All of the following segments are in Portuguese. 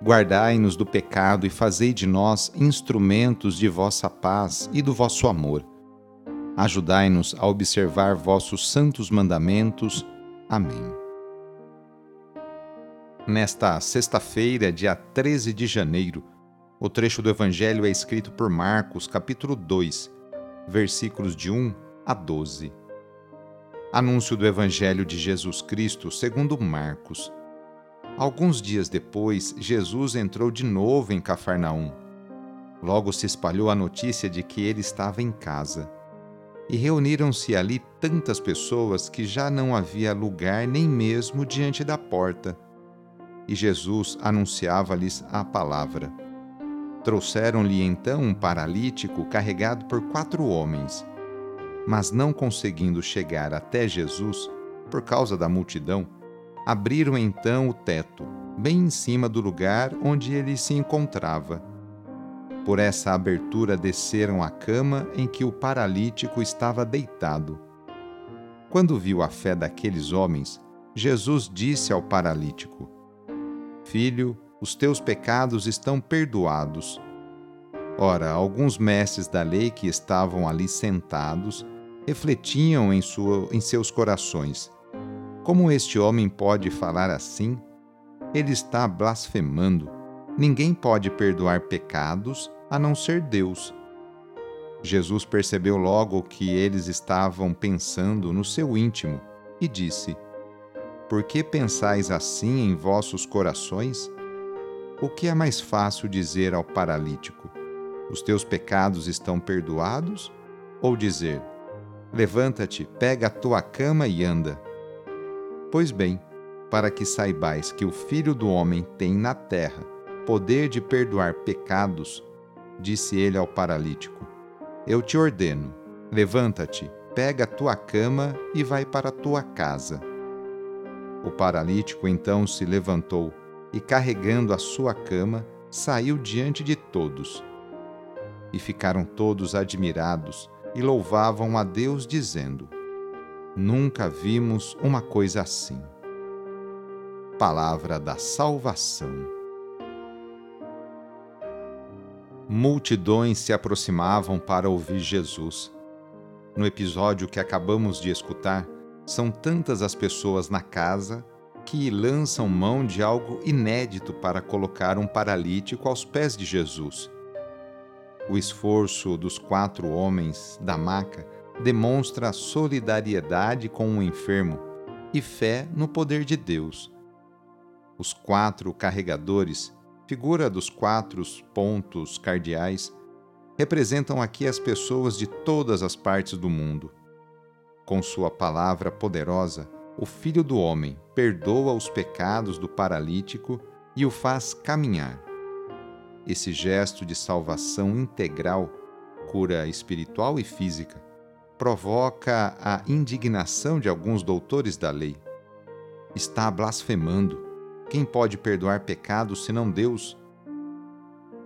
Guardai-nos do pecado e fazei de nós instrumentos de vossa paz e do vosso amor. Ajudai-nos a observar vossos santos mandamentos. Amém. Nesta sexta-feira, dia 13 de janeiro, o trecho do Evangelho é escrito por Marcos, capítulo 2, versículos de 1 a 12. Anúncio do Evangelho de Jesus Cristo segundo Marcos. Alguns dias depois, Jesus entrou de novo em Cafarnaum. Logo se espalhou a notícia de que ele estava em casa. E reuniram-se ali tantas pessoas que já não havia lugar nem mesmo diante da porta. E Jesus anunciava-lhes a palavra. Trouxeram-lhe então um paralítico carregado por quatro homens. Mas não conseguindo chegar até Jesus, por causa da multidão, abriram então o teto, bem em cima do lugar onde ele se encontrava. Por essa abertura desceram a cama em que o paralítico estava deitado. Quando viu a fé daqueles homens, Jesus disse ao paralítico: Filho, os teus pecados estão perdoados. Ora, alguns mestres da lei que estavam ali sentados refletiam em, sua, em seus corações: Como este homem pode falar assim? Ele está blasfemando. Ninguém pode perdoar pecados a não ser Deus. Jesus percebeu logo que eles estavam pensando no seu íntimo e disse: Por que pensais assim em vossos corações? O que é mais fácil dizer ao paralítico: Os teus pecados estão perdoados? Ou dizer: Levanta-te, pega a tua cama e anda? Pois bem, para que saibais que o Filho do Homem tem na terra poder de perdoar pecados, disse ele ao paralítico: Eu te ordeno, levanta-te, pega a tua cama e vai para a tua casa. O paralítico então se levantou e, carregando a sua cama, saiu diante de todos. E ficaram todos admirados e louvavam a Deus, dizendo: Nunca vimos uma coisa assim. Palavra da Salvação. Multidões se aproximavam para ouvir Jesus. No episódio que acabamos de escutar, são tantas as pessoas na casa que lançam mão de algo inédito para colocar um paralítico aos pés de Jesus. O esforço dos quatro homens da maca demonstra solidariedade com o enfermo e fé no poder de Deus. Os quatro carregadores, figura dos quatro pontos cardeais, representam aqui as pessoas de todas as partes do mundo. Com sua palavra poderosa, o Filho do Homem perdoa os pecados do paralítico e o faz caminhar. Esse gesto de salvação integral, cura espiritual e física, provoca a indignação de alguns doutores da lei. Está blasfemando. Quem pode perdoar pecados senão Deus?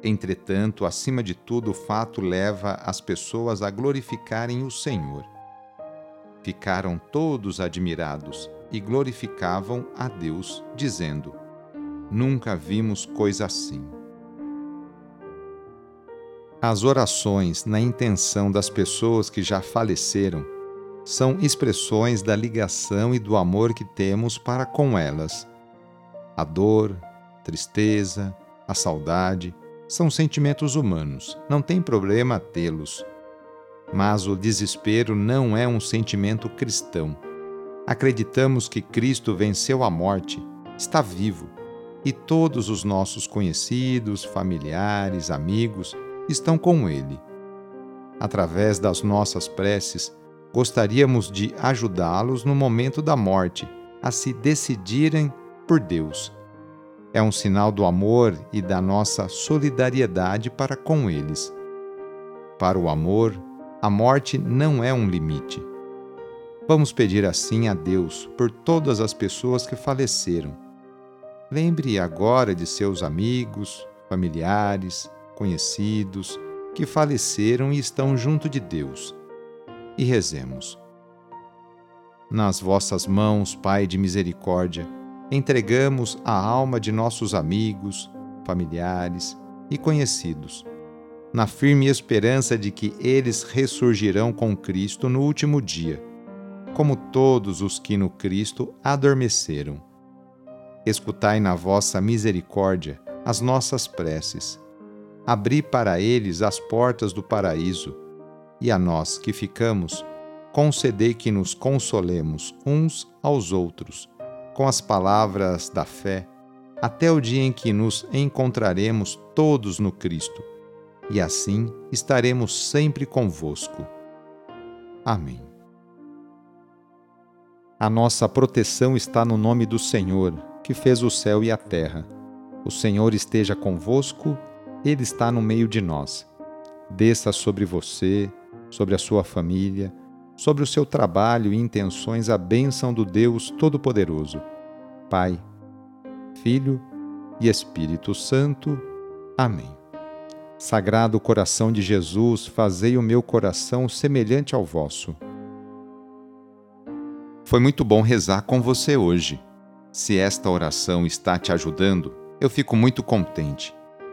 Entretanto, acima de tudo, o fato leva as pessoas a glorificarem o Senhor Ficaram todos admirados e glorificavam a Deus, dizendo: Nunca vimos coisa assim. As orações na intenção das pessoas que já faleceram são expressões da ligação e do amor que temos para com elas. A dor, tristeza, a saudade são sentimentos humanos, não tem problema tê-los. Mas o desespero não é um sentimento cristão. Acreditamos que Cristo venceu a morte, está vivo, e todos os nossos conhecidos, familiares, amigos estão com Ele. Através das nossas preces, gostaríamos de ajudá-los no momento da morte a se decidirem por Deus é um sinal do amor e da nossa solidariedade para com eles. Para o amor, a morte não é um limite. Vamos pedir assim a Deus por todas as pessoas que faleceram. Lembre agora de seus amigos, familiares, conhecidos que faleceram e estão junto de Deus. E rezemos. Nas vossas mãos, Pai de misericórdia, entregamos a alma de nossos amigos, familiares e conhecidos, na firme esperança de que eles ressurgirão com Cristo no último dia, como todos os que no Cristo adormeceram. Escutai na vossa misericórdia as nossas preces. Abri para eles as portas do paraíso, e a nós que ficamos, concedei que nos consolemos uns aos outros com as palavras da fé, até o dia em que nos encontraremos todos no Cristo, e assim estaremos sempre convosco. Amém. A nossa proteção está no nome do Senhor, que fez o céu e a terra. O Senhor esteja convosco, Ele está no meio de nós. Desça sobre você, sobre a sua família, sobre o seu trabalho e intenções a bênção do Deus Todo-Poderoso, Pai, Filho e Espírito Santo. Amém. Sagrado coração de Jesus, fazei o meu coração semelhante ao vosso. Foi muito bom rezar com você hoje. Se esta oração está te ajudando, eu fico muito contente.